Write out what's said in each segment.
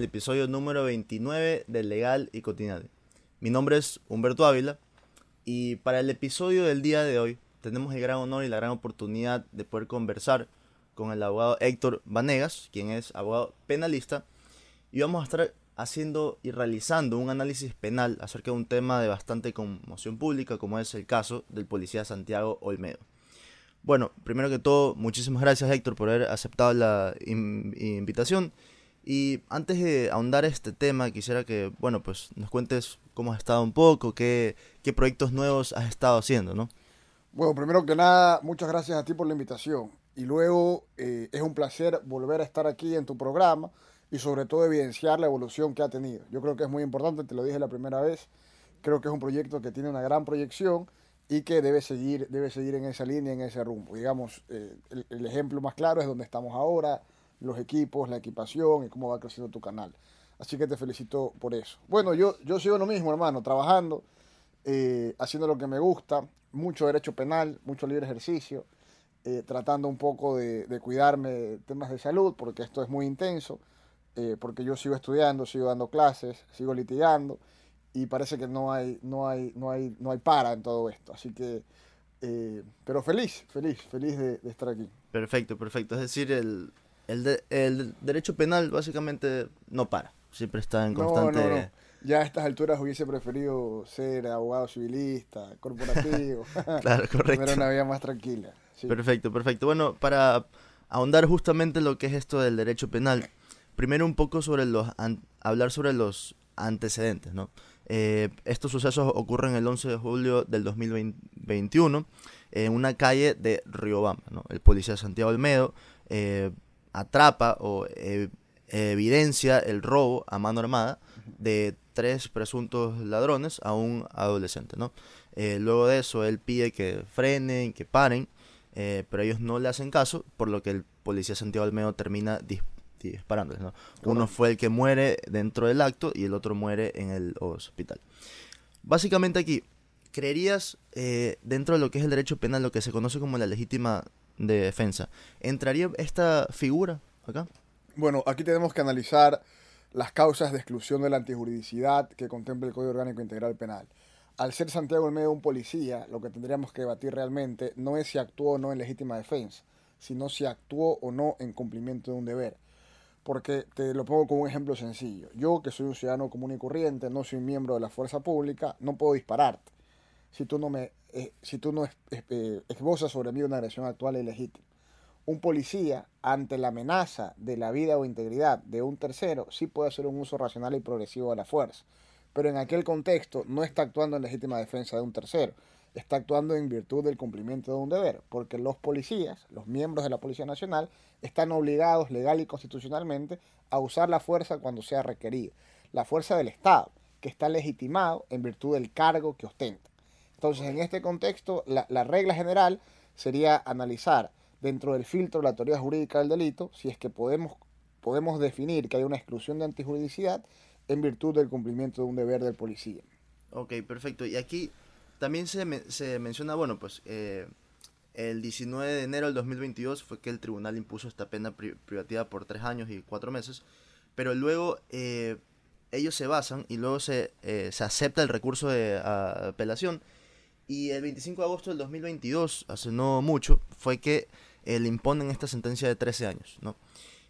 el episodio número 29 de Legal y Cotidiano. Mi nombre es Humberto Ávila y para el episodio del día de hoy tenemos el gran honor y la gran oportunidad de poder conversar con el abogado Héctor Vanegas, quien es abogado penalista, y vamos a estar haciendo y realizando un análisis penal acerca de un tema de bastante conmoción pública, como es el caso del policía Santiago Olmedo. Bueno, primero que todo, muchísimas gracias Héctor por haber aceptado la invitación. Y antes de ahondar este tema, quisiera que, bueno, pues nos cuentes cómo has estado un poco, qué, qué proyectos nuevos has estado haciendo, ¿no? Bueno, primero que nada, muchas gracias a ti por la invitación. Y luego eh, es un placer volver a estar aquí en tu programa y sobre todo evidenciar la evolución que ha tenido. Yo creo que es muy importante, te lo dije la primera vez, creo que es un proyecto que tiene una gran proyección y que debe seguir, debe seguir en esa línea, en ese rumbo. Digamos, eh, el, ejemplo más claro es donde estamos ahora, los equipos, la equipación y cómo va creciendo tu canal. Así que te felicito por eso. Bueno, yo, yo sigo lo mismo, hermano, trabajando, eh, haciendo lo que me gusta, mucho derecho penal, mucho libre ejercicio, eh, tratando un poco de, de, cuidarme de temas de salud, porque esto es muy intenso, porque yo sigo estudiando, sigo dando clases, sigo litigando y parece que no hay, no hay, no hay, no hay para en todo esto. Así que, eh, pero feliz, feliz, feliz de, estar aquí. Perfecto, perfecto. Es decir, el, el, el, derecho penal básicamente no para, siempre está en constante... Ya a estas alturas hubiese preferido ser abogado civilista, corporativo. claro, correcto. Tener una vida más tranquila. Perfecto, perfecto. Bueno, para ahondar justamente lo que es esto del derecho penal, primero un poco sobre los, hablar sobre los antecedentes, ¿no? Eh, estos sucesos ocurren el 11 de julio del 2021 en una calle de Riobamba. El policía Santiago Olmedo eh, atrapa o eh, evidencia el robo a mano armada de tres presuntos ladrones a un adolescente. luego de eso, él pide que frenen, que paren, pero ellos no le hacen caso, por lo que el policía Santiago Olmedo termina disparándoles, ¿no? Uno fue el que muere dentro del acto y el otro muere en el hospital. Básicamente aquí, ¿creerías eh, dentro de lo que es el derecho penal, lo que se conoce como la legítima defensa, ¿entraría esta figura acá? Bueno, aquí tenemos que analizar las causas de exclusión de la antijuridicidad que contempla el Código Orgánico Integral Penal. Al ser Santiago el medio un policía, lo que tendríamos que debatir realmente no es si actuó o no en legítima defensa, sino si actuó o no en cumplimiento de un deber porque te lo pongo como un ejemplo sencillo. Yo, que soy un ciudadano común y corriente, no soy miembro de la fuerza pública, no puedo dispararte si tú no me eh, si tú no eh, esbozas sobre mí una agresión actual e ilegítima. Un policía, ante la amenaza de la vida o integridad de un tercero, sí puede hacer un uso racional y progresivo de la fuerza, pero en aquel contexto no está actuando en legítima defensa de un tercero, está actuando en virtud del cumplimiento de un deber, porque los policías, los miembros de la Policía Nacional, están obligados legal y constitucionalmente a usar la fuerza cuando sea requerido. La fuerza del Estado, que está legitimado en virtud del cargo que ostenta. Entonces, en este contexto, la, regla general sería analizar dentro del filtro de la teoría jurídica del delito si es que podemos, podemos definir que hay una exclusión de antijuridicidad en virtud del cumplimiento de un deber del policía. Ok, perfecto. Y aquí también se, se menciona, bueno, pues eh, el 19 de enero del 2022 fue que el tribunal impuso esta pena privativa por tres años y cuatro meses, pero luego eh, ellos se basan y luego se, eh, se acepta el recurso de apelación. Y el 25 de agosto del 2022, hace no mucho, fue que le imponen esta sentencia de 13 años, ¿no?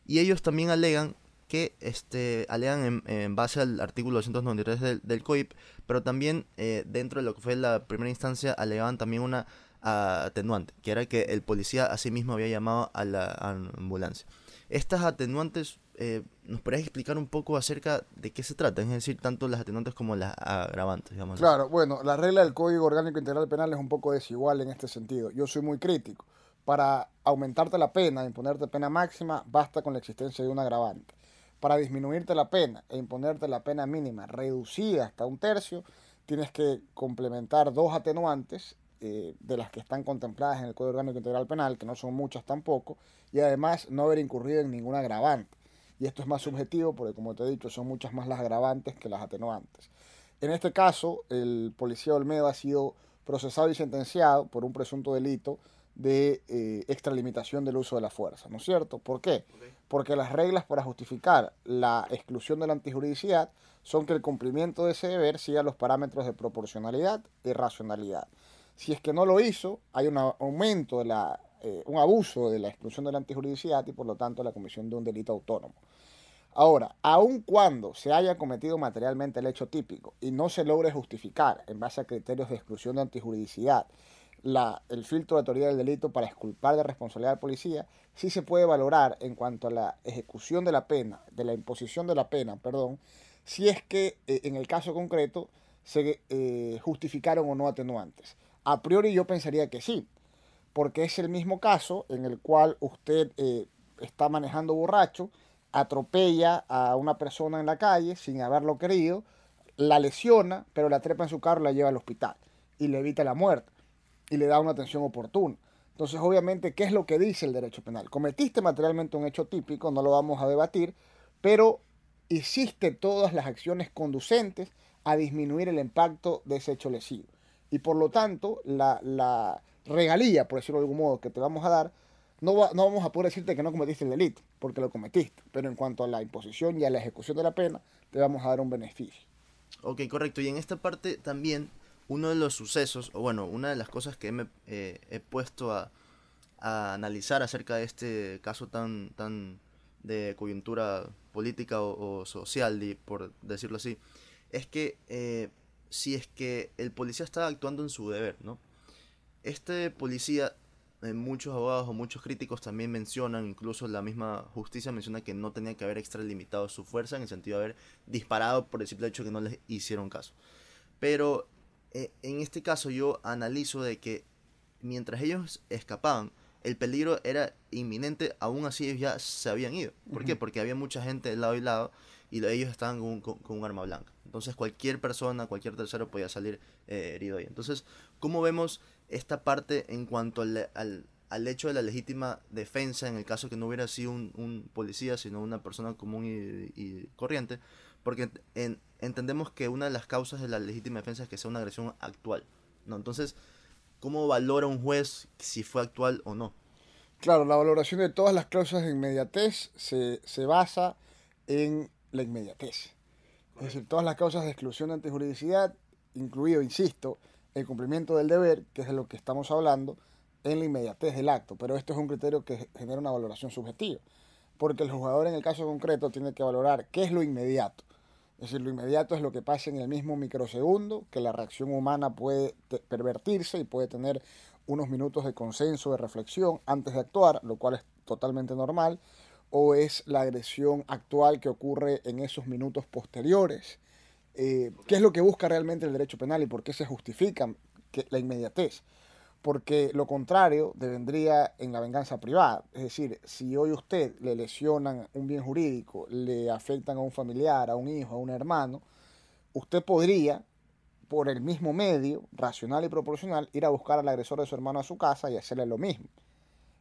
Y ellos también alegan que este, alegan en, base al artículo 293 del, del COIP, pero también eh, dentro de lo que fue la primera instancia alegaban también una atenuante, que era que el policía a sí mismo había llamado a la ambulancia. Estas atenuantes, eh, ¿nos podrías explicar un poco acerca de qué se trata? Es decir, tanto las atenuantes como las agravantes, digamos. Claro, bueno, la regla del Código Orgánico Integral Penal es un poco desigual en este sentido. Yo soy muy crítico. Para aumentarte la pena, imponerte pena máxima, basta con la existencia de un agravante para disminuirte la pena e imponerte la pena mínima reducida hasta un tercio, tienes que complementar dos atenuantes eh, de las que están contempladas en el Código Orgánico Integral Penal, que no son muchas tampoco, y además no haber incurrido en ningún agravante. Y esto es más subjetivo porque, como te he dicho, son muchas más las agravantes que las atenuantes. En este caso, el policía Olmedo ha sido procesado y sentenciado por un presunto delito de eh, extralimitación del uso de la fuerza, ¿no es cierto? ¿Por qué? Porque las reglas para justificar la exclusión de la antijuridicidad son que el cumplimiento de ese deber siga los parámetros de proporcionalidad y racionalidad. Si es que no lo hizo, hay un aumento de la, eh, un abuso de la exclusión de la antijuridicidad y por lo tanto la comisión de un delito autónomo. Ahora, aun cuando se haya cometido materialmente el hecho típico y no se logre justificar en base a criterios de exclusión de antijuridicidad el filtro de autoridad del delito para exculpar de responsabilidad al policía, sí se puede valorar en cuanto a la ejecución de la pena, de la imposición de la pena, perdón, si es que eh, en el caso concreto se eh, justificaron o no atenuantes. A priori yo pensaría que sí, porque es el mismo caso en el cual usted eh, está manejando borracho, atropella a una persona en la calle sin haberlo querido, la lesiona, pero la trepa en su carro y la lleva al hospital y le evita la muerte y le da una atención oportuna. Entonces, obviamente, ¿qué es lo que dice el derecho penal? Cometiste materialmente un hecho típico, no lo vamos a debatir, pero hiciste todas las acciones conducentes a disminuir el impacto de ese hecho lesivo. Y por lo tanto, la, regalía, por decirlo de algún modo, que te vamos a dar, no, no vamos a poder decirte que no cometiste el delito, porque lo cometiste. Pero en cuanto a la imposición y a la ejecución de la pena, te vamos a dar un beneficio. Ok, correcto. Y en esta parte también uno de los sucesos, o bueno, una de las cosas que me eh, he puesto a, analizar acerca de este caso tan, tan de coyuntura política o, social, por decirlo así, es que eh, si es que el policía estaba actuando en su deber, ¿no? Este policía, muchos abogados o muchos críticos también mencionan, incluso la misma justicia menciona que no tenía que haber extralimitado su fuerza en el sentido de haber disparado por el simple hecho que no les hicieron caso. Pero eh, en este caso yo analizo de que mientras ellos escapaban, el peligro era inminente, aún así ellos ya se habían ido. ¿Por qué? Porque había mucha gente de lado y lado y ellos estaban con, un arma blanca. Entonces cualquier persona, cualquier tercero podía salir eh, herido ahí. Entonces, ¿cómo vemos esta parte en cuanto al, al, hecho de la legítima defensa en el caso que no hubiera sido un, policía, sino una persona común y, corriente? Porque en, entendemos que una de las causas de la legítima defensa es que sea una agresión actual. ¿no? Entonces, ¿cómo valora un juez si fue actual o no? Claro, la valoración de todas las cláusulas de inmediatez se, se basa en la inmediatez. Es decir, todas las causas de exclusión de antijuridicidad, incluido, insisto, el cumplimiento del deber, que es de lo que estamos hablando, en la inmediatez del acto. Pero esto es un criterio que genera una valoración subjetiva, porque el jugador en el caso concreto tiene que valorar qué es lo inmediato. Es decir, lo inmediato es lo que pasa en el mismo microsegundo, que la reacción humana puede pervertirse y puede tener unos minutos de consenso, de reflexión antes de actuar, lo cual es totalmente normal, o es la agresión actual que ocurre en esos minutos posteriores. Eh, ¿Qué es lo que busca realmente el derecho penal y por qué se justifica la inmediatez? porque lo contrario devendría en la venganza privada. Es decir, si hoy usted le lesionan un bien jurídico, le afectan a un familiar, a un hijo, a un hermano, usted podría, por el mismo medio, racional y proporcional, ir a buscar al agresor de su hermano a su casa y hacerle lo mismo.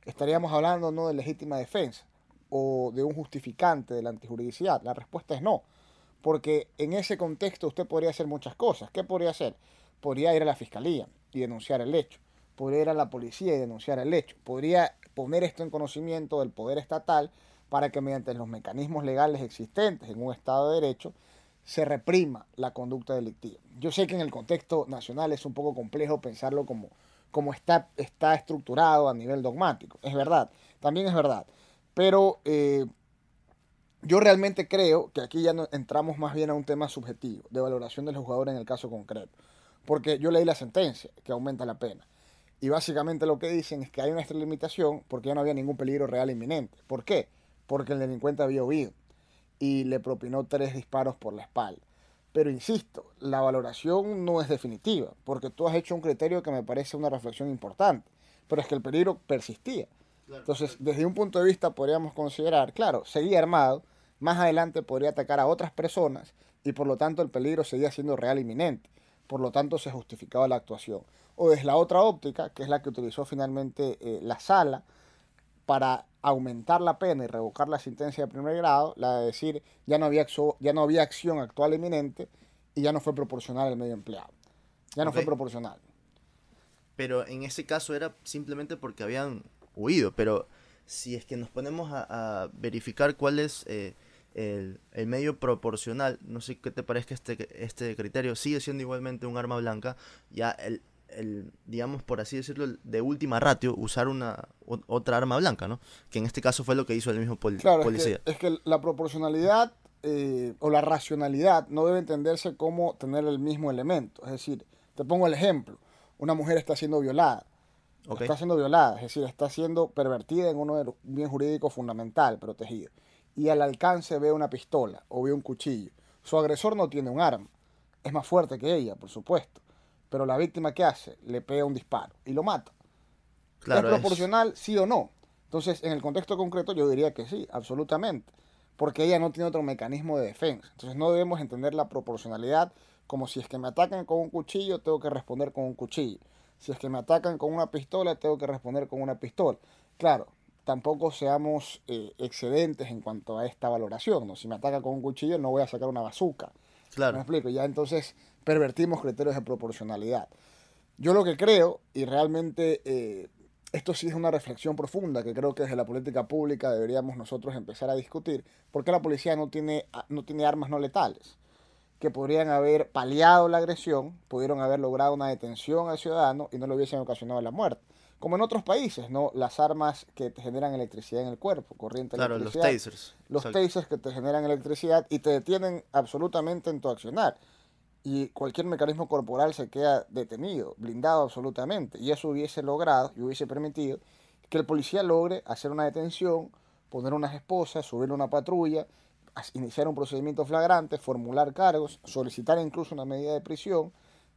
Estaríamos hablando no de legítima defensa o de un justificante de la antijuridicidad. La respuesta es no, porque en ese contexto usted podría hacer muchas cosas. ¿Qué podría hacer? Podría ir a la fiscalía y denunciar el hecho podría ir a la policía y denunciar el hecho. Podría poner esto en conocimiento del poder estatal para que mediante los mecanismos legales existentes en un Estado de Derecho se reprima la conducta delictiva. Yo sé que en el contexto nacional es un poco complejo pensarlo como, como está, está estructurado a nivel dogmático. Es verdad, también es verdad. Pero eh, yo realmente creo que aquí ya entramos más bien a un tema subjetivo, de valoración del jugador en el caso concreto. Porque yo leí la sentencia que aumenta la pena. Y básicamente lo que dicen es que hay una extralimitación porque ya no había ningún peligro real inminente. ¿Por qué? Porque el delincuente había huido y le propinó tres disparos por la espalda. Pero insisto, la valoración no es definitiva, porque tú has hecho un criterio que me parece una reflexión importante, pero es que el peligro persistía. Entonces, desde un punto de vista podríamos considerar, claro, seguía armado, más adelante podría atacar a otras personas y por lo tanto el peligro seguía siendo real inminente por lo tanto se justificaba la actuación. O es la otra óptica, que es la que utilizó finalmente eh, la sala para aumentar la pena y revocar la sentencia de primer grado, la de decir ya no había, ya no había acción actual inminente y ya no fue proporcional el medio empleado. Ya no fue proporcional. pero en ese caso era simplemente porque habían huido. Pero si es que nos ponemos a, a verificar cuál es eh, el, el, medio proporcional, no sé qué te parezca este, este criterio, sigue siendo igualmente un arma blanca, ya el, el, digamos, por así decirlo, de última ratio, usar una otra arma blanca, ¿no? Que en este caso fue lo que hizo el mismo pol claro, policía. Es que, es que la proporcionalidad eh, o la racionalidad no debe entenderse como tener el mismo elemento. Es decir, te pongo el ejemplo, una mujer está siendo violada. Okay. Está siendo violada, es decir, está siendo pervertida en uno de los bien jurídico fundamental, protegido. Y al alcance ve una pistola o ve un cuchillo. Su agresor no tiene un arma. Es más fuerte que ella, por supuesto pero la víctima, ¿qué hace? Le pega un disparo y lo mata. Claro, ¿Es proporcional, es... sí o no? Entonces, en el contexto concreto, yo diría que sí, absolutamente. Porque ella no tiene otro mecanismo de defensa. Entonces, no debemos entender la proporcionalidad como si es que me atacan con un cuchillo, tengo que responder con un cuchillo. Si es que me atacan con una pistola, tengo que responder con una pistola. Claro, tampoco seamos eh, excedentes en cuanto a esta valoración. ¿no? Si me ataca con un cuchillo, no voy a sacar una bazuca. Claro. ¿Me explico? Ya entonces pervertimos criterios de proporcionalidad. Yo lo que creo, y realmente eh, esto sí es una reflexión profunda que creo que desde la política pública deberíamos nosotros empezar a discutir, ¿por qué la policía no tiene, no tiene armas no letales? que podrían haber paliado la agresión, pudieron haber logrado una detención al ciudadano y no le hubiesen ocasionado la muerte. Como en otros países, ¿no? Las armas que te generan electricidad en el cuerpo, corriente claro, electricidad. los tasers. Los Exacto. tasers que te generan electricidad y te detienen absolutamente en tu accionar y cualquier mecanismo corporal se queda detenido, blindado absolutamente. Y eso hubiese logrado y hubiese permitido que el policía logre hacer una detención, poner unas esposas, subir una patrulla, iniciar un procedimiento flagrante, formular cargos, solicitar incluso una medida de prisión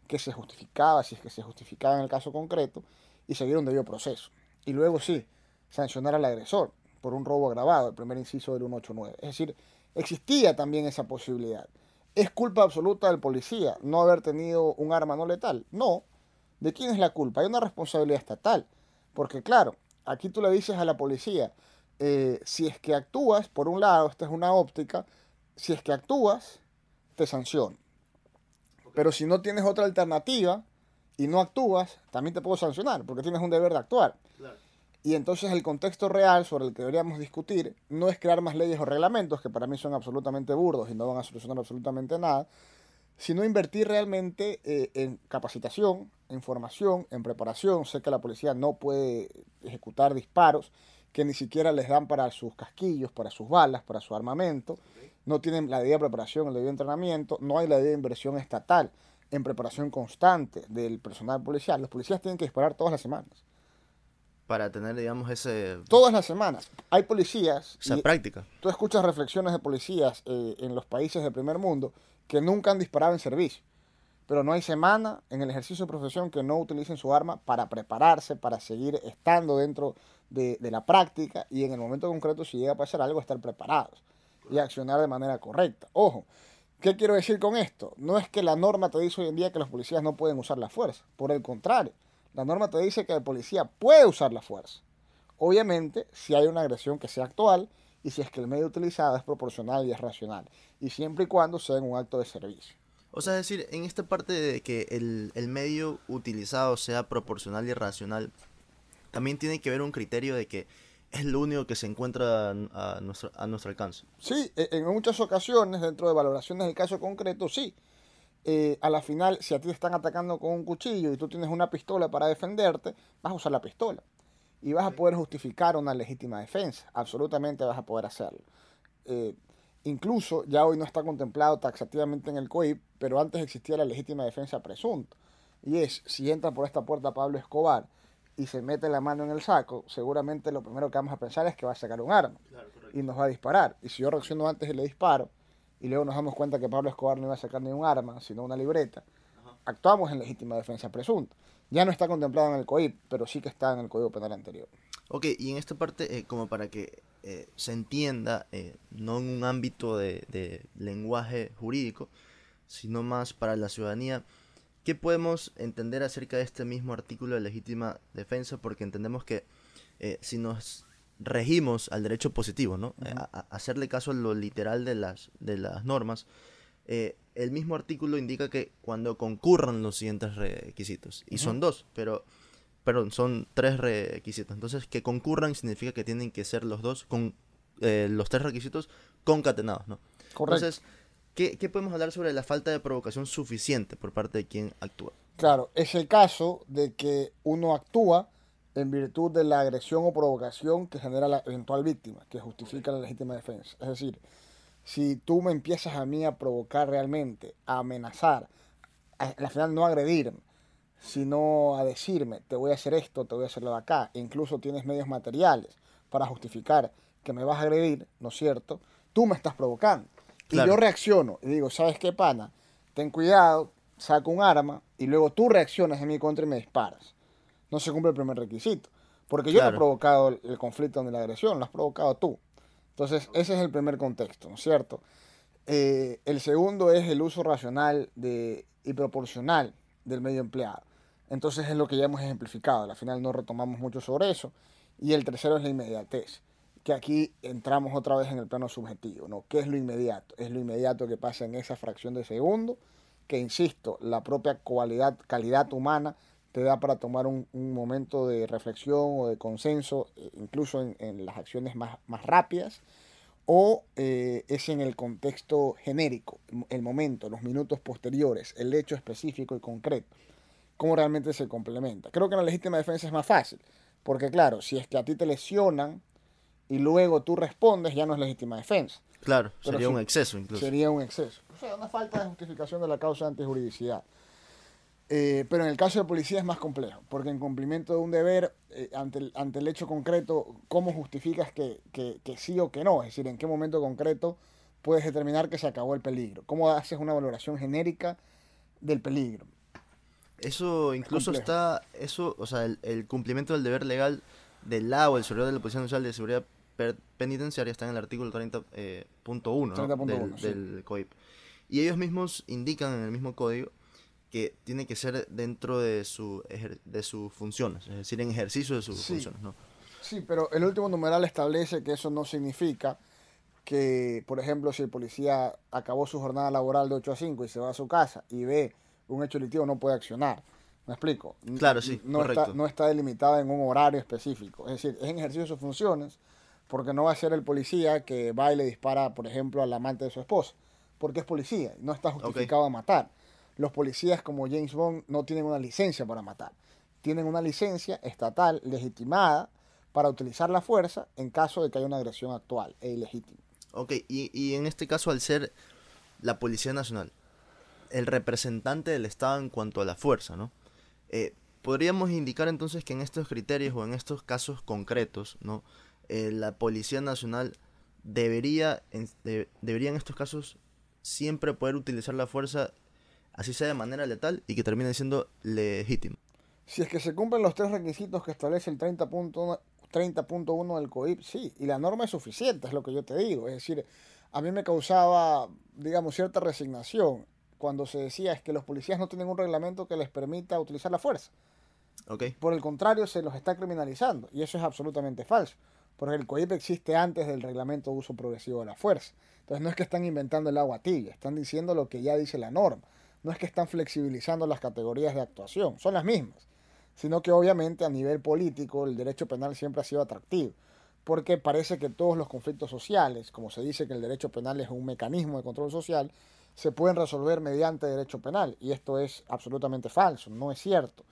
que se justificaba, si es que se justificaba en el caso concreto, y seguir un debido proceso. Y luego sí, sancionar al agresor por un robo agravado, el primer inciso del 189. Es decir, existía también esa posibilidad. ¿Es culpa absoluta del policía no haber tenido un arma no letal? No. ¿De quién es la culpa? Hay una responsabilidad estatal. Porque claro, aquí tú le dices a la policía, eh, si es que actúas, por un lado, esta es una óptica, si es que actúas, te sanciono. Pero si no tienes otra alternativa y no actúas, también te puedo sancionar, porque tienes un deber de actuar. Claro. Y entonces el contexto real sobre el que deberíamos discutir no es crear más leyes o reglamentos, que para mí son absolutamente burdos y no van a solucionar absolutamente nada, sino invertir realmente eh, en capacitación, en formación, en preparación. Sé que la policía no puede ejecutar disparos que ni siquiera les dan para sus casquillos, para sus balas, para su armamento. No tienen la debida preparación, el debido entrenamiento, no hay la debida inversión estatal en preparación constante del personal policial. Los policías tienen que disparar todas las semanas para tener, digamos, ese... Todas las semanas. Hay policías... Esa práctica. Tú escuchas reflexiones de policías eh, en los países del primer mundo que nunca han disparado en servicio. Pero no hay semana en el ejercicio de profesión que no utilicen su arma para prepararse, para seguir estando dentro de, de la práctica y en el momento concreto, si llega a pasar algo, estar preparados y accionar de manera correcta. Ojo, ¿qué quiero decir con esto? No es que la norma te dice hoy en día que los policías no pueden usar la fuerza. Por el contrario la norma te dice que el policía puede usar la fuerza. Obviamente, si hay una agresión que sea actual y si es que el medio utilizado es proporcional y es racional. Y siempre y cuando sea en un acto de servicio. O sea, es decir, en esta parte de que el, el medio utilizado sea proporcional y racional, también tiene que ver un criterio de que es lo único que se encuentra a nuestro, a nuestro alcance. Sí, e, en muchas ocasiones, dentro de valoraciones del caso concreto, sí. Eh, a la final, si a ti te están atacando con un cuchillo y tú tienes una pistola para defenderte, vas a usar la pistola. Y vas a poder justificar una legítima defensa. Absolutamente vas a poder hacerlo. Eh, incluso ya hoy no está contemplado taxativamente en el COIP, pero antes existía la legítima defensa presunta. Y es, si entra por esta puerta Pablo Escobar y se mete la mano en el saco, seguramente lo primero que vamos a pensar es que va a sacar un arma y nos va a disparar. Y si yo reacciono antes y le disparo, y luego nos damos cuenta que Pablo Escobar no iba a sacar ni un arma, sino una libreta, actuamos en legítima defensa presunta. Ya no está contemplado en el COIP, pero sí que está en el Código Penal anterior. Ok, y en esta parte, eh, como para que eh, se entienda, eh, no en un ámbito de, de, lenguaje jurídico, sino más para la ciudadanía, ¿qué podemos entender acerca de este mismo artículo de legítima defensa? Porque entendemos que si nos regimos al derecho positivo, ¿no? a, hacerle caso a lo literal de las, de las normas, eh, el mismo artículo indica que cuando concurran los siguientes requisitos, y son dos, pero perdón, son tres requisitos. Entonces, que concurran significa que tienen que ser los dos, con eh, los tres requisitos concatenados, ¿no? Correcto. Entonces, ¿qué, ¿qué podemos hablar sobre la falta de provocación suficiente por parte de quien actúa? Claro, es el caso de que uno actúa en virtud de la agresión o provocación que genera la eventual víctima, que justifica la legítima defensa. Es decir, si tú me empiezas a mí a provocar realmente, a amenazar, a, al final no agredirme, sino a decirme, te voy a hacer esto, te voy a hacer lo de acá, e incluso tienes medios materiales para justificar que me vas a agredir, ¿no es cierto? Tú me estás provocando. Y Claro. yo reacciono y digo, ¿sabes qué, pana? Ten cuidado, saco un arma y luego tú reaccionas en mi contra y me disparas. No se cumple el primer requisito. Porque yo no he Claro. provocado el, el conflicto ni la agresión, lo has provocado tú. Entonces, ese es el primer contexto, ¿no es cierto? Eh, el segundo es el uso racional de, y proporcional del medio empleado. Entonces es lo que ya hemos ejemplificado. Al final no retomamos mucho sobre eso. Y el tercero es la inmediatez. Que aquí entramos otra vez en el plano subjetivo. ¿no? ¿Qué es lo inmediato? Es lo inmediato que pasa en esa fracción de segundo. Que insisto, la propia cualidad, calidad humana te da para tomar un, momento de reflexión o de consenso, eh, incluso en, en las acciones más, más rápidas o eh, es en el contexto genérico, el momento, los minutos posteriores, el hecho específico y concreto, cómo realmente se complementa. Creo que en la legítima defensa es más fácil, porque claro, si es que a ti te lesionan y luego tú respondes, ya no es legítima defensa, Claro, Pero sería un exceso incluso. sería un exceso. O sea, una falta de justificación de la causa de antijuridicidad. Eh, pero en el caso de policía es más complejo, porque en cumplimiento de un deber, eh, ante, el, ante el hecho concreto, ¿cómo justificas que, que, que sí o que no? Es decir, ¿en qué momento concreto puedes determinar que se acabó el peligro? ¿Cómo haces una valoración genérica del peligro? Eso incluso está, eso, o sea, el, el cumplimiento del deber legal del lado del superior de la Policía Nacional de Seguridad Penitenciaria está en el artículo 30.1 eh, ¿no? 30.1, del, sí. del COIP. Y ellos mismos indican en el mismo código que tiene que ser dentro de, su de sus funciones, es decir, en ejercicio de sus Sí. funciones, ¿no? Sí, pero el último numeral establece que eso no significa que, por ejemplo, si el policía acabó su jornada laboral de 8 a 5 y se va a su casa y ve un hecho delictivo, no puede accionar. ¿Me explico? Claro, sí, no está, correcto. no está delimitada en un horario específico. Es decir, es en ejercicio de sus funciones, porque no va a ser el policía que va y le dispara, por ejemplo, al amante de su esposa, porque es policía y no está justificado a matar. Los policías como James Bond no tienen una licencia para matar. Tienen una licencia estatal legitimada para utilizar la fuerza en caso de que haya una agresión actual e ilegítima. Ok, y, y en este caso, al ser la Policía Nacional, el representante del Estado en cuanto a la fuerza, ¿no? Eh, podríamos indicar entonces que en estos criterios o en estos casos concretos, ¿no? Eh, la Policía Nacional debería en, de- debería en estos casos siempre poder utilizar la fuerza, así sea de manera letal, y que termine siendo legítimo. Si es que se cumplen los tres requisitos que establece el 30.1 30.1 del COIP, sí, y la norma es suficiente, es lo que yo te digo. Es decir, a mí me causaba, digamos, cierta resignación cuando se decía es que los policías no tienen un reglamento que les permita utilizar la fuerza. ¿Ok? Por el contrario, se los está criminalizando, y eso es absolutamente falso, porque el COIP existe antes del reglamento de uso progresivo de la fuerza. Entonces no es que están inventando el agua tibia, están diciendo lo que ya dice la norma. No es que están flexibilizando las categorías de actuación, son las mismas sino que obviamente a nivel político el derecho penal siempre ha sido atractivo, porque parece que todos los conflictos sociales, como se dice que el derecho penal es un mecanismo de control social, se pueden resolver mediante derecho penal, y esto es absolutamente falso, no es cierto.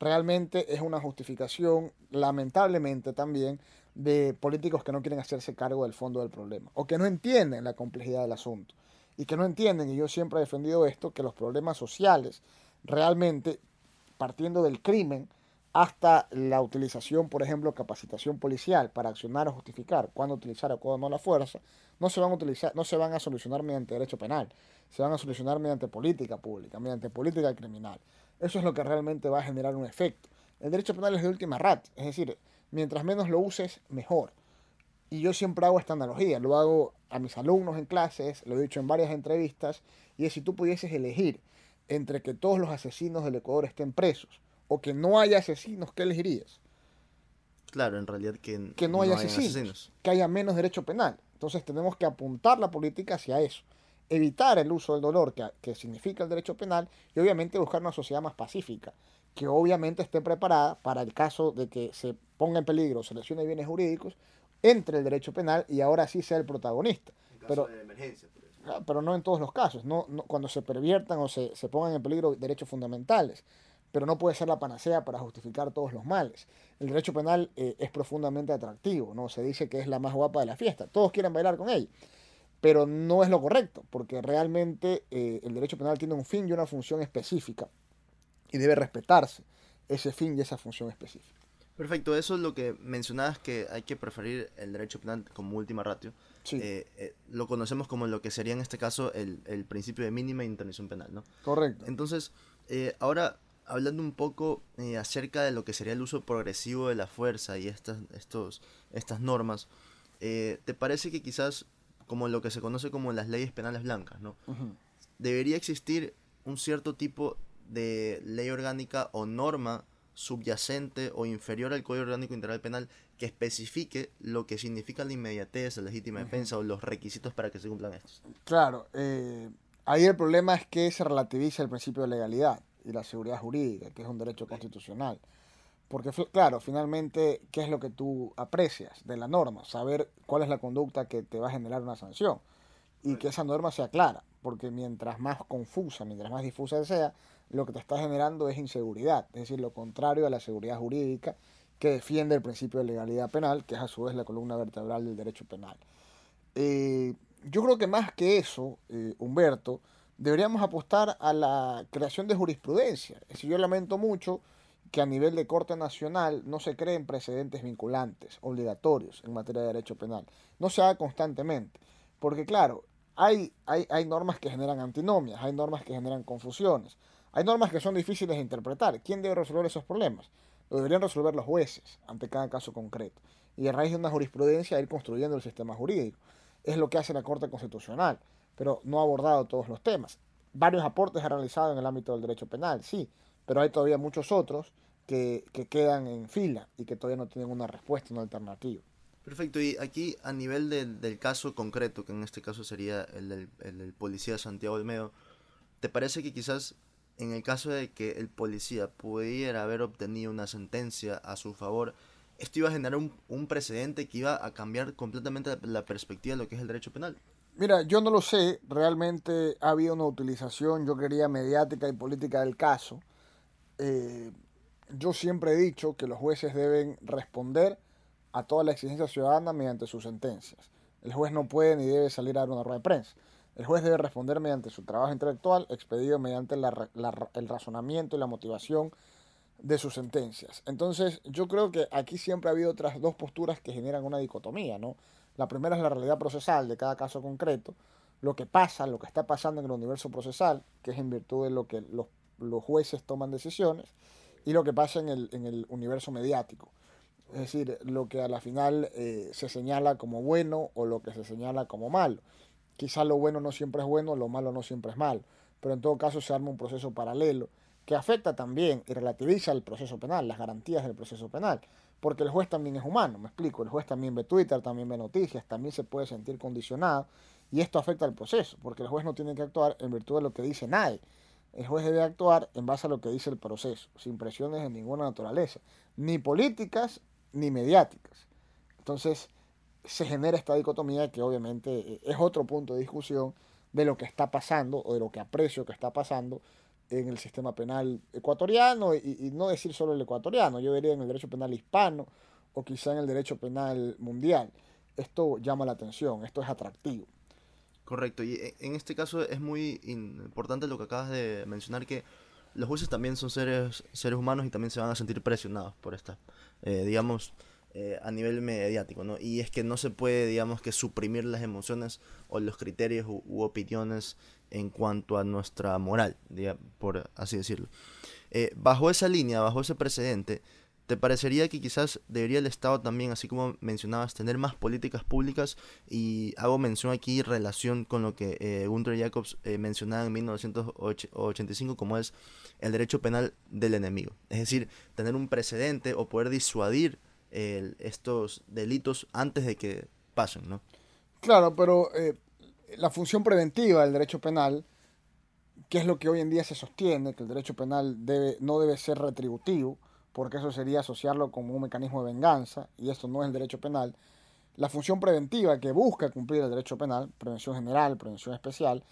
Realmente es una justificación, lamentablemente también, de políticos que no quieren hacerse cargo del fondo del problema, o que no entienden la complejidad del asunto, y que no entienden, y yo siempre he defendido esto, que los problemas sociales realmente partiendo del crimen hasta la utilización, por ejemplo, capacitación policial para accionar o justificar cuándo utilizar o cuándo no la fuerza, no se van a utilizar, no se van a solucionar mediante derecho penal, se van a solucionar mediante política pública, mediante política criminal. Eso es lo que realmente va a generar un efecto. El derecho penal es de última rat, es decir, mientras menos lo uses, mejor. Y yo siempre hago esta analogía, lo hago a mis alumnos en clases, lo he dicho en varias entrevistas, y es si tú pudieses elegir entre que todos los asesinos del Ecuador estén presos o que no haya asesinos, ¿qué elegirías? Claro, en realidad que, Que no haya hayan asesinos, que haya menos derecho penal. Entonces tenemos que apuntar la política hacia eso, evitar el uso del dolor que, que significa el derecho penal y obviamente buscar una sociedad más pacífica, que obviamente esté preparada para el caso de que se ponga en peligro, se lesione bienes jurídicos, entre el derecho penal y ahora sí sea el protagonista. En caso Pero, de emergencia, por. Ah, pero no en todos los casos, no, no- cuando se perviertan o se, se pongan en peligro derechos fundamentales, pero no puede ser la panacea para justificar todos los males. El derecho penal eh, es profundamente atractivo, ¿no? Se dice que es la más guapa de la fiesta, todos quieren bailar con ella, pero no es lo correcto, porque realmente eh, el derecho penal tiene un fin y una función específica y debe respetarse ese fin y esa función específica. Perfecto, eso es lo que mencionabas que hay que preferir el derecho penal como última ratio. Sí, Eh, eh, lo conocemos como lo que sería en este caso el, el principio de mínima intervención penal, ¿no? correcto. Entonces, eh, ahora hablando un poco acerca de lo que sería el uso progresivo de la fuerza y estas, estos, estas normas, eh, ¿te parece que quizás como lo que se conoce como las leyes penales blancas, ¿no? Debería existir un cierto tipo de ley orgánica o norma subyacente o inferior al Código Orgánico Integral Penal que especifique lo que significa la inmediatez, la legítima defensa o los requisitos para que se cumplan estos. Claro, eh, ahí el problema es que se relativiza el principio de legalidad y la seguridad jurídica, que es un derecho constitucional. Porque, claro, finalmente, ¿qué es lo que tú aprecias de la norma? Saber cuál es la conducta que te va a generar una sanción y que esa norma sea clara, porque mientras más confusa, mientras más difusa sea, lo que te está generando es inseguridad, es decir, lo contrario a la seguridad jurídica que defiende el principio de legalidad penal, que es a su vez la columna vertebral del derecho penal. Eh, yo creo que más que eso, eh, Humberto, deberíamos apostar a la creación de jurisprudencia. Es decir, yo lamento mucho que a nivel de Corte Nacional no se creen precedentes vinculantes, obligatorios en materia de derecho penal. No se haga constantemente. Porque claro, hay, hay, hay normas que generan antinomias, hay normas que generan confusiones, hay normas que son difíciles de interpretar. ¿Quién debe resolver esos problemas? Lo deberían resolver los jueces ante cada caso concreto. Y a raíz de una jurisprudencia ir construyendo el sistema jurídico. Es lo que hace la Corte Constitucional, pero no ha abordado todos los temas. Varios aportes ha realizado en el ámbito del derecho penal, sí, pero hay todavía muchos otros que, que quedan en fila y que todavía no tienen una respuesta, una alternativa. Perfecto, y aquí a nivel del, del caso concreto, que en este caso sería el del, el del policía Santiago Olmedo, ¿te parece que quizás en el caso de que el policía pudiera haber obtenido una sentencia a su favor, esto iba a generar un, precedente que iba a cambiar completamente la, la perspectiva de lo que es el derecho penal? Mira, yo no lo sé, realmente ha habido una utilización, yo quería mediática y política del caso. Eh, yo siempre he dicho que los jueces deben responder a toda la exigencia ciudadana mediante sus sentencias. El juez no puede ni debe salir a dar una rueda de prensa. El juez debe responder mediante su trabajo intelectual, expedido mediante el razonamiento y la motivación de sus sentencias. Entonces, yo creo que aquí siempre ha habido otras dos posturas que generan una dicotomía, ¿no? La primera es la realidad procesal de cada caso concreto, lo que pasa, lo que está pasando en el universo procesal, que es en virtud de lo que los, jueces toman decisiones, y lo que pasa en el, en el universo mediático. Es decir, lo que a la final eh, se señala como bueno o lo que se señala como malo. Quizá lo bueno no siempre es bueno, lo malo no siempre es malo, pero en todo caso se arma un proceso paralelo que afecta también y relativiza el proceso penal, las garantías del proceso penal, porque el juez también es humano, me explico, el juez también ve Twitter, también ve noticias, también se puede sentir condicionado y esto afecta al proceso, porque el juez no tiene que actuar en virtud de lo que dice nadie. El juez debe actuar en base a lo que dice el proceso, sin presiones de ninguna naturaleza, ni políticas ni mediáticas. Entonces se genera esta dicotomía que obviamente eh, es otro punto de discusión de lo que está pasando o de lo que aprecio que está pasando en el sistema penal ecuatoriano y, no decir solo el ecuatoriano, yo diría en el derecho penal hispano o quizá en el derecho penal mundial. Esto llama la atención, esto es atractivo. Correcto, y e- en este caso es muy importante lo que acabas de mencionar, que los jueces también son seres, seres humanos y también se van a sentir presionados por esta, eh, digamos, eh, a nivel mediático, ¿no? Y es que no se puede, digamos, que suprimir las emociones o los criterios u, opiniones en cuanto a nuestra moral, diga- por así decirlo. Eh, bajo esa línea, bajo ese precedente, ¿te parecería que quizás debería el Estado también, así como mencionabas, tener más políticas públicas? Y hago mención aquí relación con lo que eh, Gunther Jacobs eh, mencionaba en 1985 como es el derecho penal del enemigo. Es decir, tener un precedente o poder disuadir estos delitos antes de que pasen, ¿no? Claro, pero eh, la función preventiva del derecho penal ¿Qué es lo que hoy en día se sostiene? Que el derecho penal debe, no debe ser retributivo, porque eso sería asociarlo como un mecanismo de venganza, y esto no es el derecho penal. La función preventiva que busca cumplir el derecho penal, prevención general, prevención especial,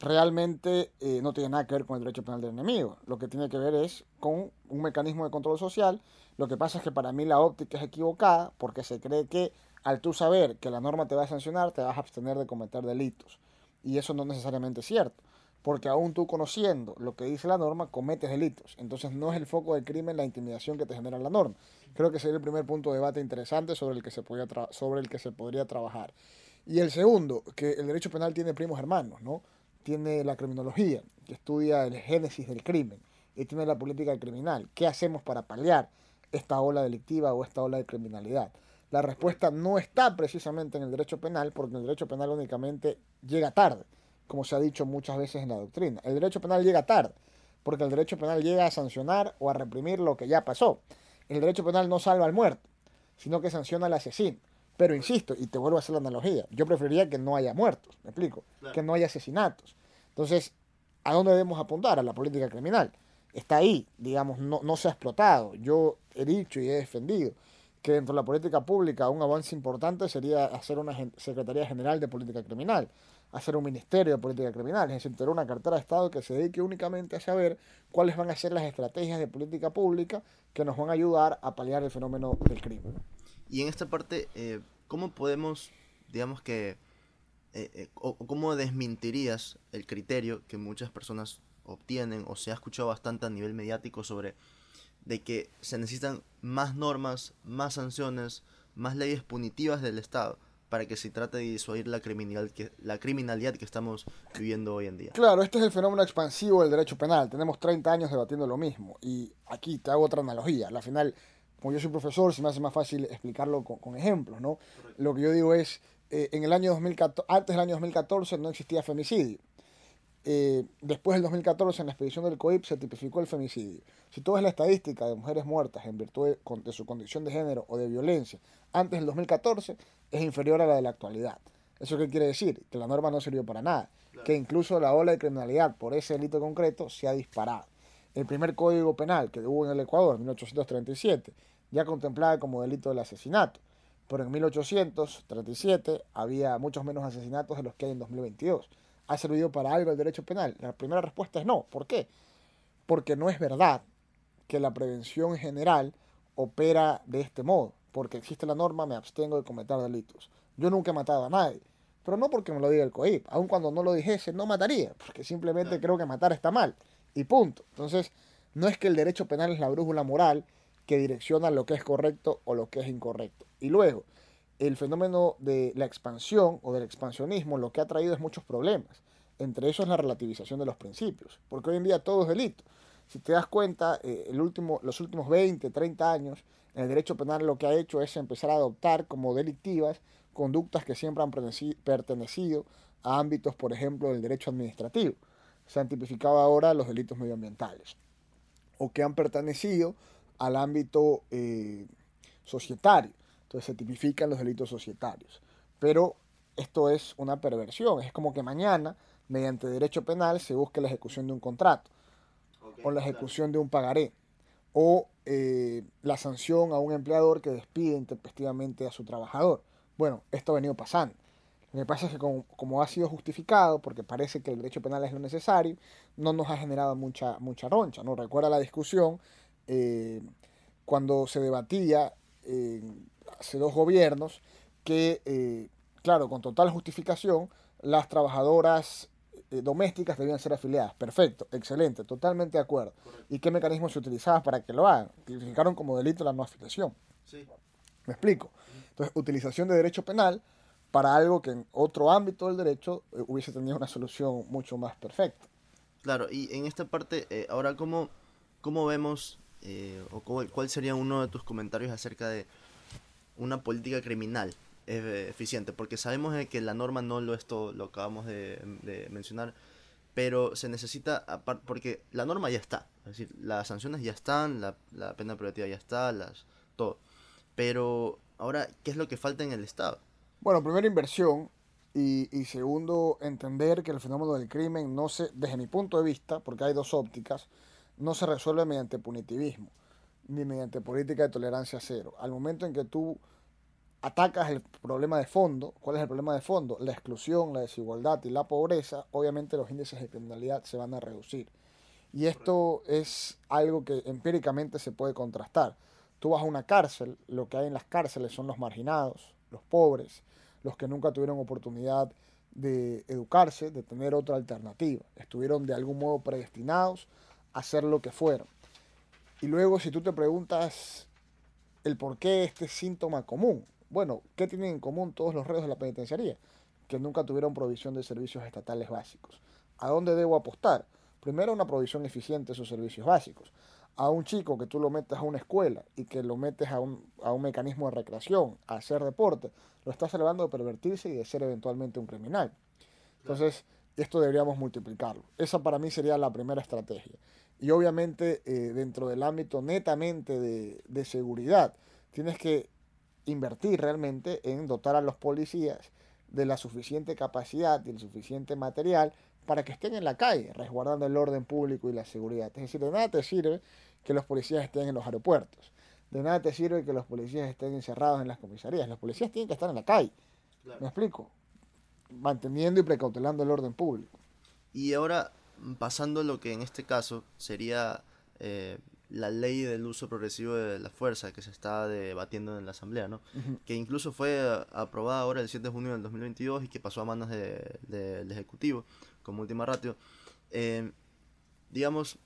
realmente eh, no tiene nada que ver con el derecho penal del enemigo. Lo que tiene que ver es con un mecanismo de control social. Lo que pasa es que para mí la óptica es equivocada porque se cree que al tú saber que la norma te va a sancionar, te vas a abstener de cometer delitos. Y eso no es necesariamente cierto porque aún tú conociendo lo que dice la norma, cometes delitos. Entonces no es el foco del crimen la intimidación que te genera la norma. Creo que sería el primer punto de debate interesante sobre el que se, podría sobre el que se podría trabajar. Y el segundo, que el derecho penal tiene primos hermanos, ¿no? Tiene la criminología, que estudia el génesis del crimen, y tiene la política criminal. ¿Qué hacemos para paliar esta ola delictiva o esta ola de criminalidad? La respuesta no está precisamente en el derecho penal, porque el derecho penal únicamente llega tarde como se ha dicho muchas veces en la doctrina. El derecho penal llega tarde, porque el derecho penal llega a sancionar o a reprimir lo que ya pasó. El derecho penal no salva al muerto, sino que sanciona al asesino. Pero insisto, y te vuelvo a hacer la analogía, yo preferiría que no haya muertos, me explico, que no haya asesinatos. Entonces, ¿a dónde debemos apuntar? A la política criminal. Está ahí, digamos, no, no se ha explotado. Yo he dicho y he defendido que dentro de la política pública un avance importante sería hacer una Secretaría General de Política Criminal, hacer un Ministerio de Política Criminal, es decir, tener una cartera de Estado que se dedique únicamente a saber cuáles van a ser las estrategias de política pública que nos van a ayudar a paliar el fenómeno del crimen. Y en esta parte, eh, ¿cómo podemos, digamos que, eh, eh, o, cómo desmentirías el criterio que muchas personas obtienen o se ha escuchado bastante a nivel mediático sobre de que se necesitan más normas, más sanciones, más leyes punitivas del Estado? para que se trate de disuadir la criminalidad, que, la estamos viviendo hoy en día. Claro, este es el fenómeno expansivo del derecho penal. Tenemos 30 años debatiendo lo mismo. Y aquí te hago otra analogía. Al final, como yo soy profesor, se me hace más fácil explicarlo con, ejemplos, ¿no? Lo que yo digo es, eh, en el año 2014, antes del año 2014 no existía femicidio. Eh, después del 2014, en la expedición del COIP, se tipificó el femicidio. Si ves la estadística de mujeres muertas en virtud de, su condición de género o de violencia antes del 2014, es inferior a la de la actualidad. ¿Eso qué quiere decir? Que la norma no sirvió para nada. Que incluso la ola de criminalidad por ese delito concreto se ha disparado. El primer código penal que hubo en el Ecuador, en 1837, ya contemplaba como delito el asesinato. Pero en 1837 había muchos menos asesinatos de los que hay en 2022 ¿Ha servido para algo el derecho penal? La primera respuesta es no. ¿Por qué? Porque no es verdad que la prevención general opera de este modo. Porque existe la norma, me abstengo de cometer delitos. Yo nunca he matado a nadie. Pero no porque me lo diga el COIP. Aun cuando no lo dijese, no mataría. Porque simplemente creo que matar está mal. Y punto. Entonces, no es que el derecho penal es la brújula moral que direcciona lo que es correcto o lo que es incorrecto. Y luego, el fenómeno de la expansión o del expansionismo lo que ha traído es muchos problemas. Entre esos la relativización de los principios, porque hoy en día todo es delito. Si te das cuenta, eh, los últimos 20, 30 años, el derecho penal lo que ha hecho es empezar a adoptar como delictivas conductas que siempre han pertenecido a ámbitos, por ejemplo, del derecho administrativo. Se han tipificado ahora los delitos medioambientales, o que han pertenecido al ámbito eh, societario entonces se tipifican los delitos societarios. Pero esto es una perversión. Es como que mañana, mediante derecho penal, se busque la ejecución de un contrato o la ejecución de un pagaré o eh, la sanción a un empleador que despide intempestivamente a su trabajador. Bueno, esto ha venido pasando. Lo que pasa es que como, ha sido justificado, porque parece que el derecho penal es lo necesario, no nos ha generado mucha, mucha roncha. ¿no? Recuerda la discusión eh, cuando se debatía hace dos gobiernos que, eh, claro, con total justificación, las trabajadoras eh, domésticas debían ser afiliadas. Perfecto, excelente, totalmente de acuerdo. ¿Y qué mecanismos se utilizaban para que lo hagan? Tipificaron como delito la no afiliación. Sí. ¿Me explico? Entonces, utilización de derecho penal para algo que en otro ámbito del derecho eh, hubiese tenido una solución mucho más perfecta. Claro, y en esta parte, ahora, ¿cómo, cómo vemos o cuál sería uno de tus comentarios acerca de una política criminal eficiente, porque sabemos que la norma no lo es todo, lo acabamos de, mencionar, pero se necesita, porque la norma ya está, es decir, las sanciones ya están, la, pena privativa ya está, las, todo. Pero ahora, ¿qué es lo que falta en el Estado? Bueno, primera inversión, Y, y segundo, entender que el fenómeno del crimen no se, desde mi punto de vista, porque hay dos ópticas, no se resuelve mediante punitivismo ni mediante política de tolerancia cero. Al momento en que tú atacas el problema de fondo, ¿cuál es el problema de fondo? La exclusión, la desigualdad y la pobreza, obviamente los índices de criminalidad se van a reducir. Y esto es algo que empíricamente se puede contrastar. Tú vas a una cárcel, lo que hay en las cárceles son los marginados, los pobres, los que nunca tuvieron oportunidad de educarse, de tener otra alternativa. Estuvieron de algún modo predestinados a ser lo que fueron. Y luego si tú te preguntas el por qué este síntoma común, bueno, ¿qué tienen en común todos los reos de la penitenciaría? Que nunca tuvieron provisión de servicios estatales básicos. ¿A dónde debo apostar? Primero, una provisión eficiente de esos servicios básicos. A un chico que tú lo metes a una escuela y que lo metes a un, a un mecanismo de recreación, a hacer deporte, lo estás salvando de pervertirse y de ser eventualmente un criminal. Entonces, esto deberíamos multiplicarlo. Esa para mí sería la primera estrategia. Y obviamente eh, dentro del ámbito netamente de, de, seguridad, tienes que invertir realmente en dotar a los policías de la suficiente capacidad y el suficiente material para que estén en la calle, resguardando el orden público y la seguridad. Es decir, de nada te sirve que los policías estén en los aeropuertos. De nada te sirve que los policías estén encerrados en las comisarías. Los policías tienen que estar en la calle. ¿Me explico? Manteniendo y precautelando el orden público. Y ahora, pasando lo que en este caso sería eh, la ley del uso progresivo de la fuerza que se está debatiendo en la Asamblea, ¿no? Uh -huh. Que incluso fue aprobada ahora el 7 de junio del 2022 y que pasó a manos del de, de Ejecutivo como última ratio. Eh, digamos,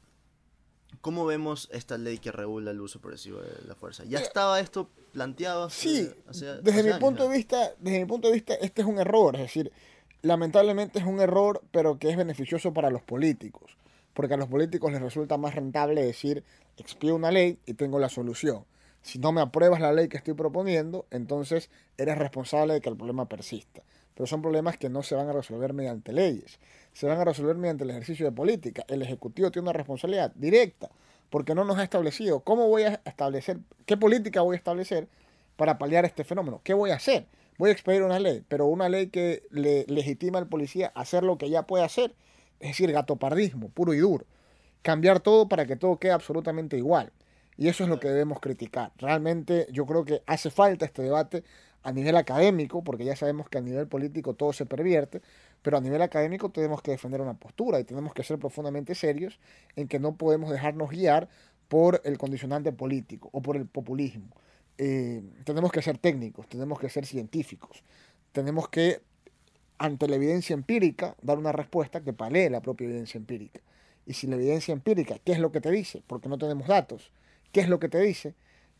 ¿cómo vemos esta ley que regula el uso progresivo de la fuerza? ¿Ya estaba esto planteado? Hace, Sí, hace, desde hace mi años, punto ¿no? de vista, desde mi punto de vista, este es un error, es decir, lamentablemente es un error, pero que es beneficioso para los políticos, porque a los políticos les resulta más rentable decir, expío una ley y tengo la solución. Si no me apruebas la ley que estoy proponiendo, entonces eres responsable de que el problema persista. Pero son problemas que no se van a resolver mediante leyes, se van a resolver mediante el ejercicio de política. El Ejecutivo tiene una responsabilidad directa, porque no nos ha establecido cómo voy a establecer, qué política voy a establecer para paliar este fenómeno, qué voy a hacer. Voy a expedir una ley, pero una ley que le legitima al policía hacer lo que ya puede hacer, es decir, gatopardismo, puro y duro. Cambiar todo para que todo quede absolutamente igual. Y eso es lo que debemos criticar. Realmente yo creo que hace falta este debate a nivel académico, porque ya sabemos que a nivel político todo se pervierte, pero a nivel académico tenemos que defender una postura y tenemos que ser profundamente serios en que no podemos dejarnos guiar por el condicionante político o por el populismo. Eh, tenemos que ser técnicos, tenemos que ser científicos, tenemos que, ante la evidencia empírica, dar una respuesta que palee la propia evidencia empírica. Y si la evidencia empírica, ¿qué es lo que te dice? Porque no tenemos datos. ¿Qué es lo que te dice?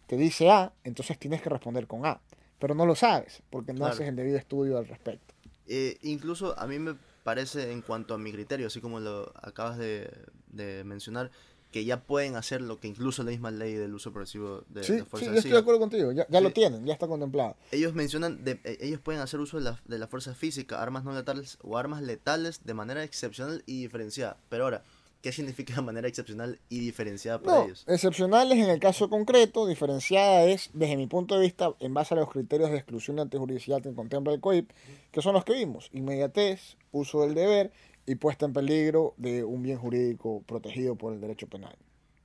Te dice A, entonces tienes que responder con A. Pero no lo sabes, porque no Claro. haces el debido estudio al respecto. Eh, incluso a mí me parece, en cuanto a mi criterio, así como lo acabas de, de mencionar, que ya pueden hacer lo que incluso la misma ley del uso progresivo de Sí, la sí, fuerza yo estoy de acuerdo contigo. Ya, ya lo Sí. tienen, ya está contemplado. Ellos mencionan, de, eh, ellos pueden hacer uso de la, de la fuerza física, armas no letales o armas letales de manera excepcional y diferenciada. Pero ahora, ¿qué significa de manera excepcional y diferenciada para No, ellos? excepcionales en el caso concreto, diferenciada es, desde mi punto de vista, en base a los criterios de exclusión de antijuridicidad que contempla el COIP, que son los que vimos, inmediatez, uso del deber y puesta en peligro de un bien jurídico protegido por el derecho penal.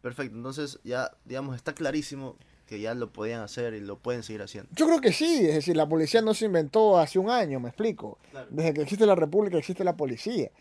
Perfecto, entonces ya, digamos, está clarísimo que ya lo podían hacer y lo pueden seguir haciendo. Yo creo que sí, es decir, la policía no se inventó hace un año, me explico. Claro. Desde que existe la República existe la policía.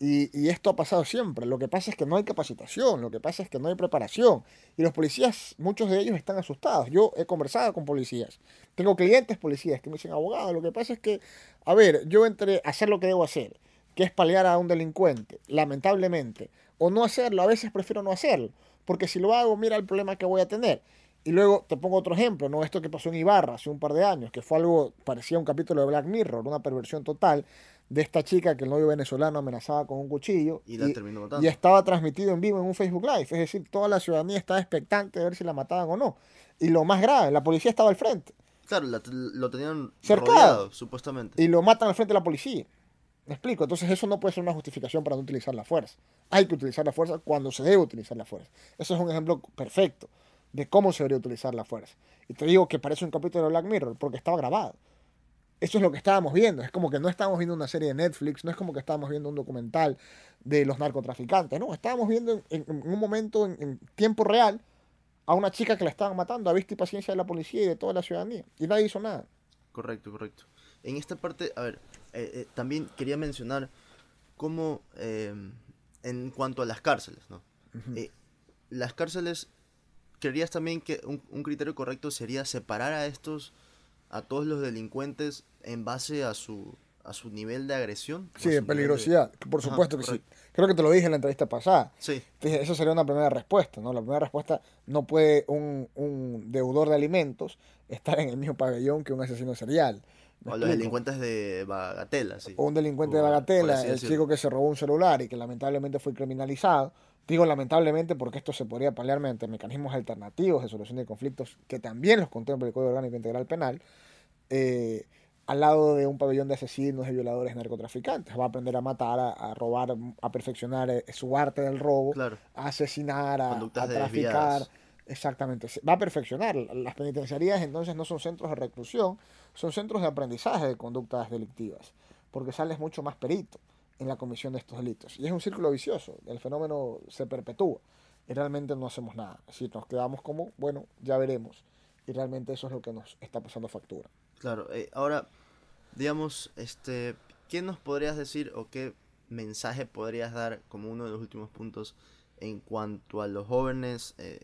Y, y esto ha pasado siempre. Lo que pasa es que no hay capacitación, lo que pasa es que no hay preparación. Y los policías, muchos de ellos están asustados. Yo he conversado con policías. Tengo clientes policías que me dicen, abogado, lo que pasa es que, a ver, yo entre hacer lo que debo hacer, que es paliar a un delincuente, lamentablemente, o no hacerlo, a veces prefiero no hacerlo. Porque si lo hago, mira el problema que voy a tener. Y luego te pongo otro ejemplo, ¿no? Esto que pasó en Ibarra hace un par de años, que fue algo, parecía un capítulo de Black Mirror, una perversión total de esta chica que el novio venezolano amenazaba con un cuchillo Y la terminó matando. y estaba transmitido en vivo en un Facebook Live. Es decir, toda la ciudadanía estaba expectante de ver si la mataban o no. Y lo más grave, la policía estaba al frente Claro, la- lo tenían Cercado. rodeado, supuestamente. y lo matan al frente de la policía. ¿Me explico? Entonces eso no puede ser una justificación para no utilizar la fuerza. Hay que utilizar la fuerza cuando se debe utilizar la fuerza. Eso es un ejemplo perfecto de cómo se debería utilizar la fuerza. Y te digo que parece un capítulo de Black Mirror porque estaba grabado. eso es lo que estábamos viendo. Es como que no estábamos viendo una serie de Netflix, no es como que estábamos viendo un documental de los narcotraficantes, no, estábamos viendo en, un momento, en, tiempo real, a una chica que la estaban matando a vista y paciencia de la policía y de toda la ciudadanía. Y nadie hizo nada. Correcto, correcto. En esta parte, a ver, eh, eh, también quería mencionar cómo, eh, en cuanto a las cárceles, ¿no? las cárceles, creerías también que un, un criterio correcto sería separar a estos, a todos los delincuentes en base a su a su nivel de agresión. Sí, de peligrosidad, por supuesto que sí. Creo que te lo dije en la entrevista pasada. Sí. esa sería una primera respuesta, ¿no? La primera respuesta, no puede un, un deudor de alimentos estar en el mismo pabellón que un asesino serial. O los delincuentes de Bagatela, sí. O un delincuente de Bagatela, el chico que se robó un celular y que lamentablemente fue criminalizado. Digo lamentablemente porque esto se podría paliar mediante mecanismos alternativos de solución de conflictos que también los contempla el Código Orgánico Integral Penal. Eh, al lado de un pabellón de asesinos, de violadores, narcotraficantes. Va a aprender a matar, a, robar, a perfeccionar eh, su arte del robo, a asesinar, a, traficar. Exactamente. Va a perfeccionar. Las penitenciarías entonces no son centros de reclusión, son centros de aprendizaje de conductas delictivas, porque sales mucho más perito en la comisión de estos delitos. Y es un círculo vicioso. El fenómeno se perpetúa y realmente no hacemos nada. Si nos quedamos como, bueno, ya veremos. Y realmente eso es lo que nos está pasando factura. Claro, eh, ahora, digamos, este, ¿qué nos podrías decir o qué mensaje podrías dar como uno de los últimos puntos en cuanto a los jóvenes eh,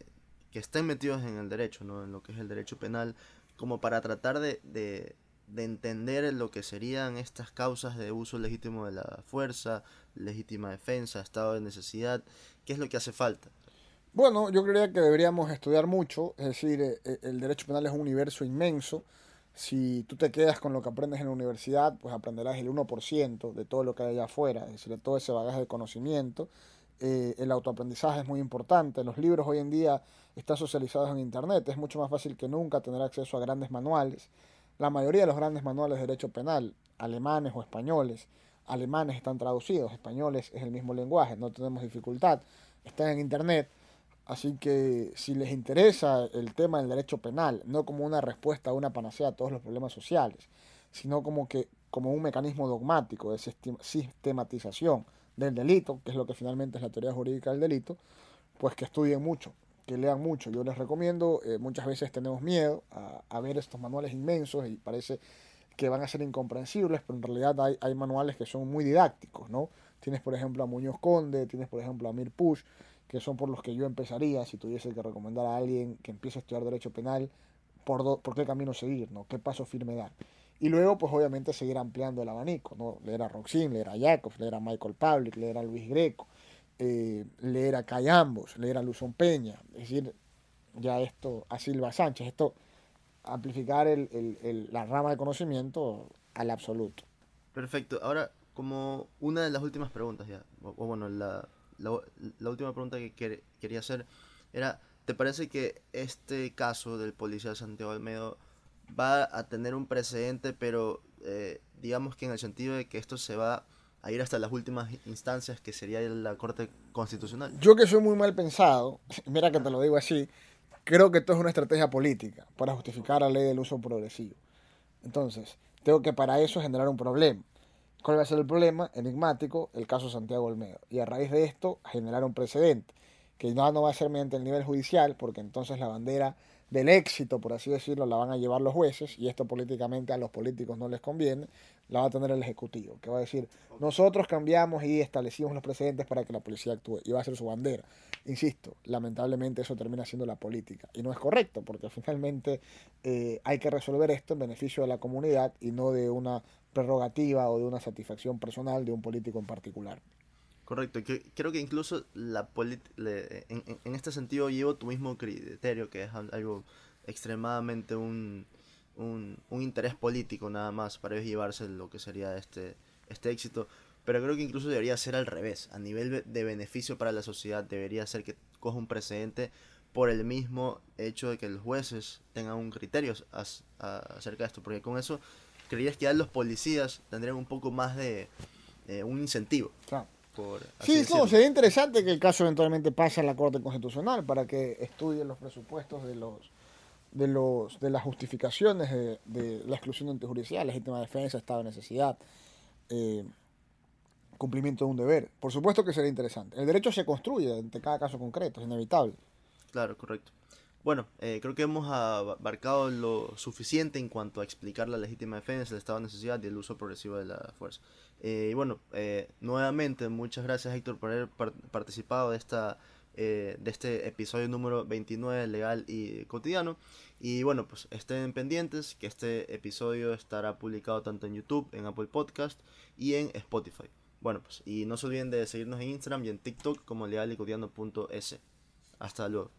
que estén metidos en el derecho, ¿no? en lo que es el derecho penal, como para tratar de, de, de entender lo que serían estas causas de uso legítimo de la fuerza, legítima defensa, estado de necesidad, qué es lo que hace falta? Bueno, yo creería que deberíamos estudiar mucho, es decir, eh, el derecho penal es un universo inmenso, si tú te quedas con lo que aprendes en la universidad, pues aprenderás el 1% de todo lo que hay allá afuera, es decir, de todo ese bagaje de conocimiento. Eh, el autoaprendizaje es muy importante. Los libros hoy en día están socializados en Internet. Es mucho más fácil que nunca tener acceso a grandes manuales. La mayoría de los grandes manuales de derecho penal, alemanes o españoles, alemanes están traducidos, españoles es el mismo lenguaje, no tenemos dificultad. Están en Internet. Así que si les interesa el tema del derecho penal, no como una respuesta a una panacea a todos los problemas sociales, sino como que como un mecanismo dogmático de sistematización del delito, que es lo que finalmente es la teoría jurídica del delito, pues que estudien mucho, que lean mucho. Yo les recomiendo, eh, muchas veces tenemos miedo a, ver estos manuales inmensos y parece que van a ser incomprensibles, pero en realidad hay, hay manuales que son muy didácticos, ¿no? Tienes por ejemplo a Muñoz Conde, tienes por ejemplo a Mir Push, que son por los que yo empezaría si tuviese que recomendar a alguien que empiece a estudiar derecho penal, por, por qué camino seguir, ¿no? qué paso firme dar. Y luego, pues obviamente seguir ampliando el abanico, ¿no? leer a Roxin, leer a Jacobs, leer a Michael Pavlik, leer a Luis Greco, eh, leer a Cayambos, leer a Luzón Peña, es decir, ya esto, a Silva Sánchez, esto, amplificar el, el, la rama de conocimiento al absoluto. Perfecto, ahora como una de las últimas preguntas ya, o bueno, la, la, última pregunta que quería hacer era, ¿te parece que este caso del policía Santiago Almedo va a tener un precedente, pero eh, digamos que en el sentido de que esto se va a ir hasta las últimas instancias, que sería la Corte Constitucional? Yo que soy muy mal pensado, mira que te lo digo así, creo que esto es una estrategia política para justificar la ley del uso progresivo. Entonces, tengo que para eso generar un problema. ¿Cuál va a ser el problema? Enigmático, el caso Santiago Olmedo. Y a raíz de esto, generar un precedente, que no, no va a ser mediante el nivel judicial, porque entonces la bandera del éxito, por así decirlo, la van a llevar los jueces, y esto políticamente a los políticos no les conviene, la va a tener el Ejecutivo, que va a decir, nosotros cambiamos y establecimos los precedentes para que la policía actúe, y va a ser su bandera. Insisto, lamentablemente eso termina siendo la política, y no es correcto, porque finalmente eh, hay que resolver esto en beneficio de la comunidad y no de una prerrogativa o de una satisfacción personal de un político en particular. Correcto, que, creo que incluso la en, en, este sentido llevo tu mismo criterio, que es algo extremadamente un, un, interés político nada más para llevarse lo que sería este, este éxito. Pero creo que incluso debería ser al revés, a nivel de beneficio para la sociedad, debería ser que coja un precedente por el mismo hecho de que los jueces tengan un criterio acerca de esto, porque con eso creías que ya los policías tendrían un poco más de un incentivo. sí, sería interesante que el caso eventualmente pase a la Corte Constitucional para que estudien los presupuestos de los de, los, de las justificaciones de, de la exclusión antijudicial, legítima defensa, estado de necesidad, eh, cumplimiento de un deber. Por supuesto que sería interesante. El derecho se construye ante cada caso concreto, es inevitable. Claro, correcto. Bueno, eh, creo que hemos abarcado lo suficiente en cuanto a explicar la legítima defensa, el estado de necesidad y el uso progresivo de la fuerza. Eh, y bueno, eh, nuevamente muchas gracias Héctor por haber participado de, esta, de este episodio número 29 legal y cotidiano. Y bueno, pues estén pendientes que este episodio estará publicado tanto en YouTube, en Apple Podcast y en Spotify. Bueno, pues y no se olviden de seguirnos en Instagram y en TikTok como legal y Hasta luego.